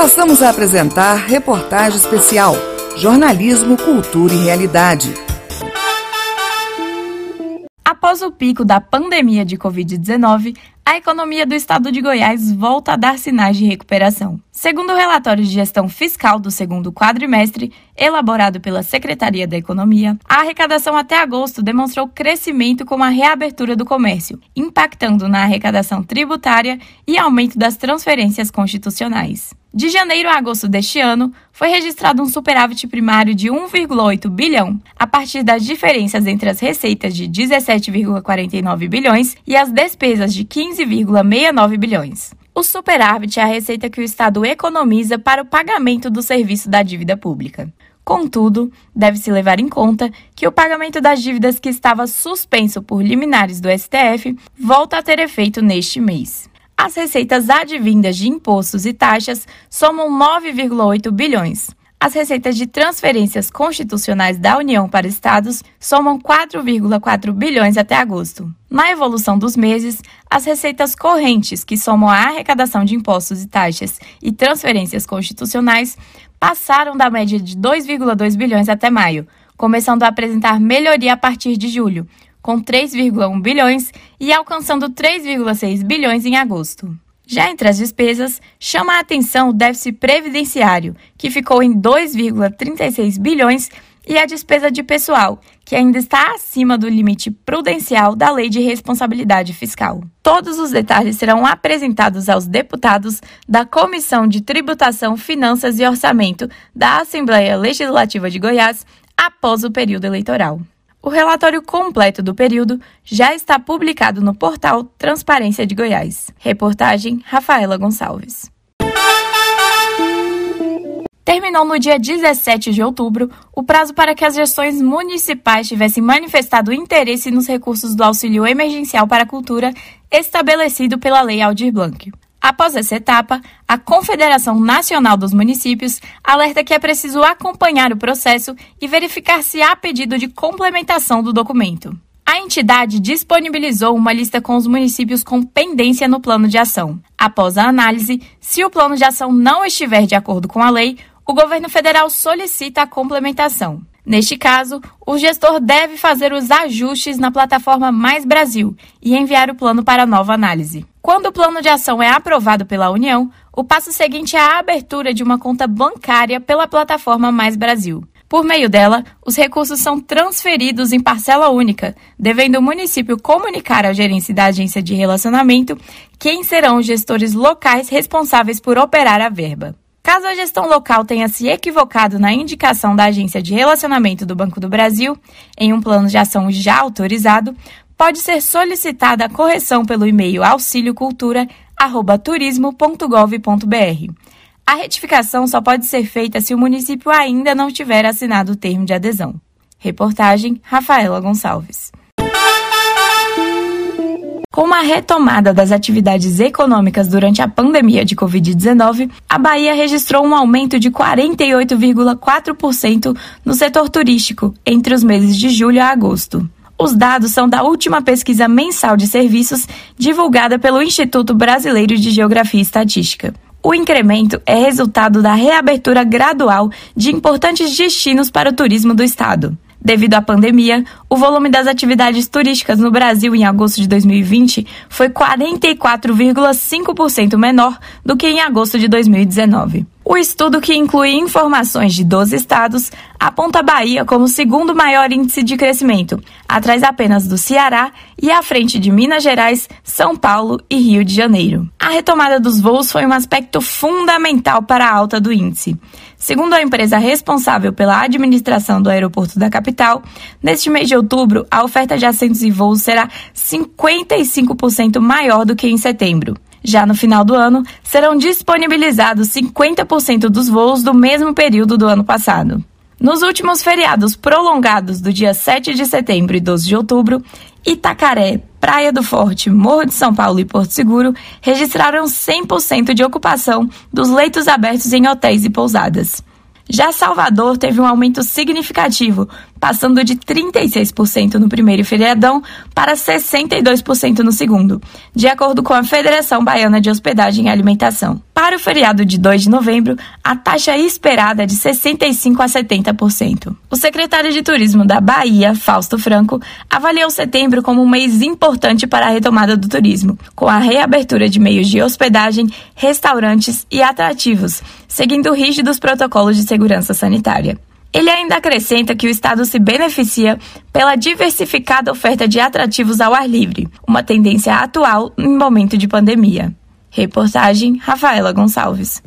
Passamos a apresentar reportagem especial Jornalismo, Cultura e Realidade. Após o pico da pandemia de Covid-19, a economia do estado de Goiás volta a dar sinais de recuperação. Segundo o relatório de gestão fiscal do segundo quadrimestre, elaborado pela Secretaria da Economia, a arrecadação até agosto demonstrou crescimento com a reabertura do comércio, impactando na arrecadação tributária e aumento das transferências constitucionais. De janeiro a agosto deste ano, foi registrado um superávit primário de 1,8 bilhão, a partir das diferenças entre as receitas de 17,49 bilhões e as despesas de 15,69 bilhões. O superávit é a receita que o Estado economiza para o pagamento do serviço da dívida pública. Contudo, deve-se levar em conta que o pagamento das dívidas que estava suspenso por liminares do STF volta a ter efeito neste mês. As receitas advindas de impostos e taxas somam 9,8 bilhões. As receitas de transferências constitucionais da União para estados somam 4,4 bilhões até agosto. Na evolução dos meses, as receitas correntes, que somam a arrecadação de impostos e taxas e transferências constitucionais, passaram da média de 2,2 bilhões até maio, começando a apresentar melhoria a partir de julho, com 3,1 bilhões e alcançando 3,6 bilhões em agosto. Já entre as despesas, chama a atenção o déficit previdenciário, que ficou em 2,36 bilhões, e a despesa de pessoal, que ainda está acima do limite prudencial da Lei de Responsabilidade Fiscal. Todos os detalhes serão apresentados aos deputados da Comissão de Tributação, Finanças e Orçamento da Assembleia Legislativa de Goiás após o período eleitoral. O relatório completo do período já está publicado no portal Transparência de Goiás. Reportagem Rafaela Gonçalves. Terminou no dia 17 de outubro o prazo para que as gestões municipais tivessem manifestado interesse nos recursos do auxílio emergencial para a cultura estabelecido pela Lei Aldir Blanc. Após essa etapa, a Confederação Nacional dos Municípios alerta que é preciso acompanhar o processo e verificar se há pedido de complementação do documento. A entidade disponibilizou uma lista com os municípios com pendência no plano de ação. Após a análise, se o plano de ação não estiver de acordo com a lei, o governo federal solicita a complementação. Neste caso, o gestor deve fazer os ajustes na plataforma Mais Brasil e enviar o plano para nova análise. Quando o plano de ação é aprovado pela União, o passo seguinte é a abertura de uma conta bancária pela plataforma Mais Brasil. Por meio dela, os recursos são transferidos em parcela única, devendo o município comunicar à gerência da agência de relacionamento quem serão os gestores locais responsáveis por operar a verba. Caso a gestão local tenha se equivocado na indicação da Agência de Relacionamento do Banco do Brasil, em um plano de ação já autorizado, pode ser solicitada a correção pelo e-mail auxiliocultura@turismo.gov.br. A retificação só pode ser feita se o município ainda não tiver assinado o termo de adesão. Reportagem Rafaela Gonçalves. Com uma retomada das atividades econômicas durante a pandemia de Covid-19, a Bahia registrou um aumento de 48,4% no setor turístico entre os meses de julho a agosto. Os dados são da última pesquisa mensal de serviços divulgada pelo Instituto Brasileiro de Geografia e Estatística. O incremento é resultado da reabertura gradual de importantes destinos para o turismo do estado. Devido à pandemia, o volume das atividades turísticas no Brasil em agosto de 2020 foi 44,5% menor do que em agosto de 2019. O estudo, que inclui informações de 12 estados, aponta a Bahia como o segundo maior índice de crescimento, atrás apenas do Ceará e à frente de Minas Gerais, São Paulo e Rio de Janeiro. A retomada dos voos foi um aspecto fundamental para a alta do índice. Segundo a empresa responsável pela administração do aeroporto da capital, neste mês de outubro, a oferta de assentos e voos será 55% maior do que em setembro. Já no final do ano, serão disponibilizados 50% dos voos do mesmo período do ano passado. Nos últimos feriados prolongados do dia 7 de setembro e 12 de outubro, Itacaré, Praia do Forte, Morro de São Paulo e Porto Seguro registraram 100% de ocupação dos leitos abertos em hotéis e pousadas. Já Salvador teve um aumento significativo, passando de 36% no primeiro feriadão para 62% no segundo, de acordo com a Federação Baiana de Hospedagem e Alimentação. Para o feriado de 2 de novembro, a taxa esperada é de 65% a 70%. O secretário de Turismo da Bahia, Fausto Franco, avaliou setembro como um mês importante para a retomada do turismo, com a reabertura de meios de hospedagem, restaurantes e atrativos, seguindo rígidos protocolos de segurança sanitária. Ele ainda acrescenta que o Estado se beneficia pela diversificada oferta de atrativos ao ar livre, uma tendência atual em momento de pandemia. Reportagem Rafaela Gonçalves.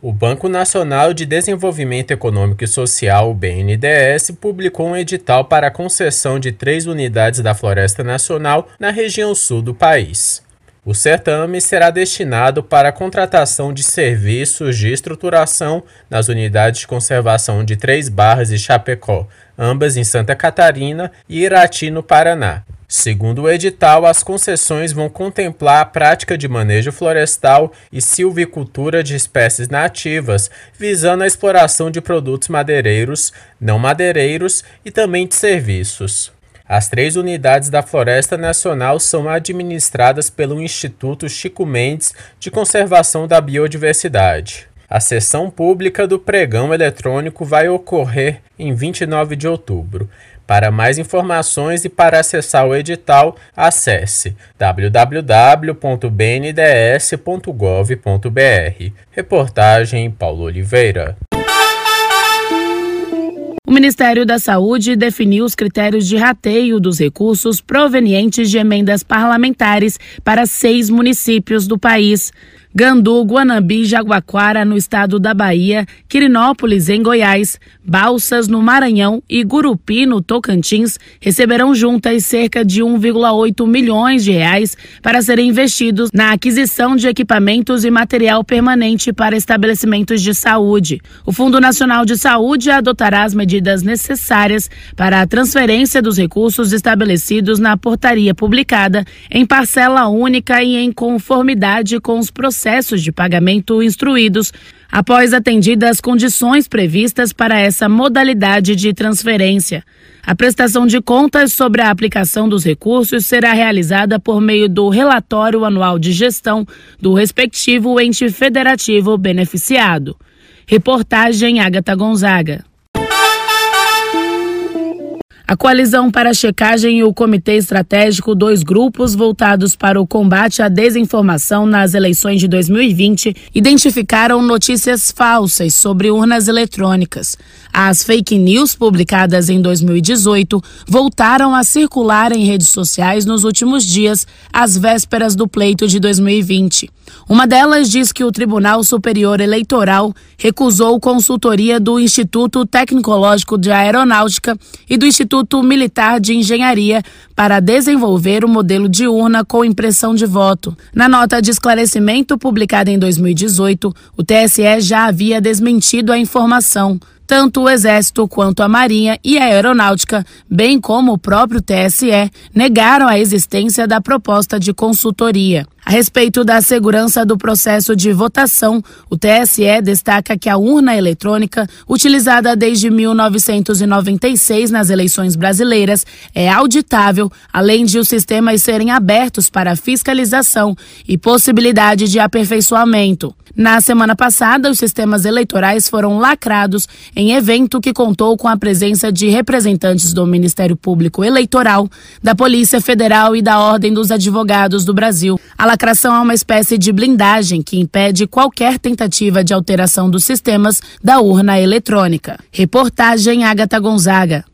O Banco Nacional de Desenvolvimento Econômico e Social, BNDES, publicou um edital para a concessão de três unidades da Floresta Nacional na região sul do país. O certame será destinado para a contratação de serviços de estruturação nas unidades de conservação de Três Barras e Chapecó, ambas em Santa Catarina e Irati, no Paraná. Segundo o edital, as concessões vão contemplar a prática de manejo florestal e silvicultura de espécies nativas, visando a exploração de produtos madeireiros, não madeireiros e também de serviços. As três unidades da Floresta Nacional são administradas pelo Instituto Chico Mendes de Conservação da Biodiversidade. A sessão pública do pregão eletrônico vai ocorrer em 29 de outubro. Para mais informações e para acessar o edital, acesse www.bnds.gov.br. Reportagem Paulo Oliveira. O Ministério da Saúde definiu os critérios de rateio dos recursos provenientes de emendas parlamentares para seis municípios do país. Gandu, Guanambi, Jaguaquara, no estado da Bahia, Quirinópolis, em Goiás, Balsas, no Maranhão e Gurupi, no Tocantins, receberão juntas cerca de 1,8 milhões de reais para serem investidos na aquisição de equipamentos e material permanente para estabelecimentos de saúde. O Fundo Nacional de Saúde adotará as medidas necessárias para a transferência dos recursos estabelecidos na portaria publicada em parcela única e em conformidade com os processos processos de pagamento instruídos após atendidas as condições previstas para essa modalidade de transferência. A prestação de contas sobre a aplicação dos recursos será realizada por meio do relatório anual de gestão do respectivo ente federativo beneficiado. Reportagem Agatha Gonzaga. A coalizão para a checagem e o Comitê Estratégico, dois grupos voltados para o combate à desinformação nas eleições de 2020, identificaram notícias falsas sobre urnas eletrônicas. As fake news publicadas em 2018 voltaram a circular em redes sociais nos últimos dias, às vésperas do pleito de 2020. Uma delas diz que o Tribunal Superior Eleitoral recusou consultoria do Instituto Tecnológico de Aeronáutica e do Instituto Militar de Engenharia para desenvolver o modelo de urna com impressão de voto. Na nota de esclarecimento publicada em 2018, o TSE já havia desmentido a informação. Tanto o Exército quanto a Marinha e a Aeronáutica, bem como o próprio TSE, negaram a existência da proposta de consultoria. A respeito da segurança do processo de votação, o TSE destaca que a urna eletrônica, utilizada desde 1996 nas eleições brasileiras, é auditável, além de os sistemas serem abertos para fiscalização e possibilidade de aperfeiçoamento. Na semana passada, os sistemas eleitorais foram lacrados em evento que contou com a presença de representantes do Ministério Público Eleitoral, da Polícia Federal e da Ordem dos Advogados do Brasil. A lacração é uma espécie de blindagem que impede qualquer tentativa de alteração dos sistemas da urna eletrônica. Reportagem Agatha Gonzaga.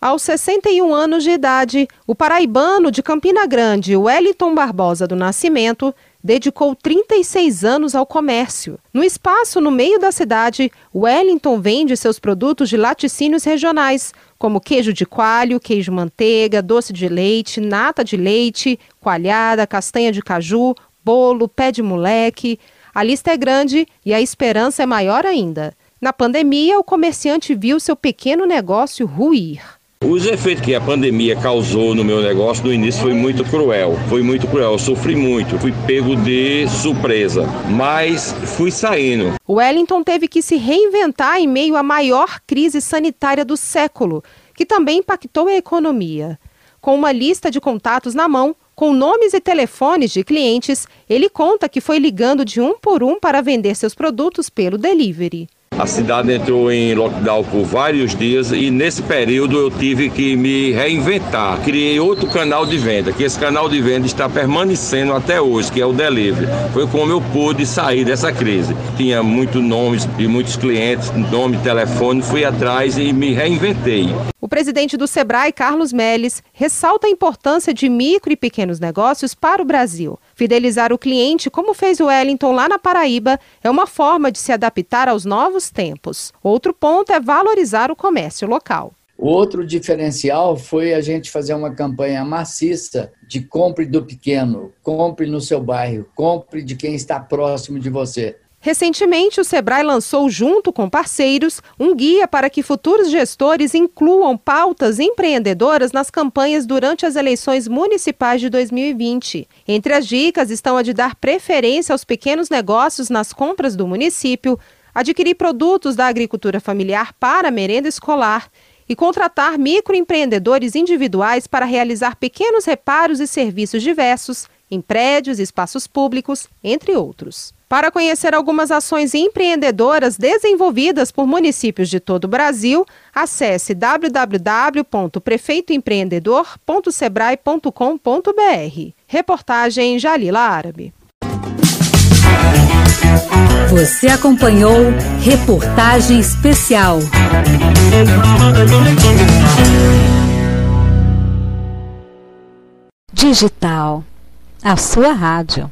Aos 61 anos de idade, o paraibano de Campina Grande, Wellington Barbosa do Nascimento, dedicou 36 anos ao comércio. No espaço no meio da cidade, Wellington vende seus produtos de laticínios regionais, como queijo de coalho, queijo manteiga, doce de leite, nata de leite, coalhada, castanha de caju, bolo, pé de moleque. A lista é grande e a esperança é maior ainda. Na pandemia, o comerciante viu seu pequeno negócio ruir. Os efeitos que a pandemia causou no meu negócio no início foi muito cruel. Foi muito cruel. Eu sofri muito. Fui pego de surpresa. Mas fui saindo. Wellington teve que se reinventar em meio à maior crise sanitária do século, que também impactou a economia. Com uma lista de contatos na mão, com nomes e telefones de clientes, ele conta que foi ligando de um por um para vender seus produtos pelo delivery. A cidade entrou em lockdown por vários dias e nesse período eu tive que me reinventar. Criei outro canal de venda, que esse canal de venda está permanecendo até hoje, que é o delivery. Foi como eu pude sair dessa crise. Tinha muitos nomes e muitos clientes, nome, telefone, fui atrás e me reinventei. O presidente do Sebrae, Carlos Melles, ressalta a importância de micro e pequenos negócios para o Brasil. Fidelizar o cliente, como fez o Wellington lá na Paraíba, é uma forma de se adaptar aos novos tempos. Outro ponto é valorizar o comércio local. Outro diferencial foi a gente fazer uma campanha maciça de compre do pequeno, compre no seu bairro, compre de quem está próximo de você. Recentemente, o Sebrae lançou, junto com parceiros, um guia para que futuros gestores incluam pautas empreendedoras nas campanhas durante as eleições municipais de 2020. Entre as dicas estão a de dar preferência aos pequenos negócios nas compras do município, adquirir produtos da agricultura familiar para merenda escolar e contratar microempreendedores individuais para realizar pequenos reparos e serviços diversos em prédios e espaços públicos, entre outros. Para conhecer algumas ações empreendedoras desenvolvidas por municípios de todo o Brasil, acesse www.prefeitoempreendedor.sebrae.com.br. Reportagem Jalila Árabe. Você acompanhou Reportagem Especial. Digital. A sua rádio.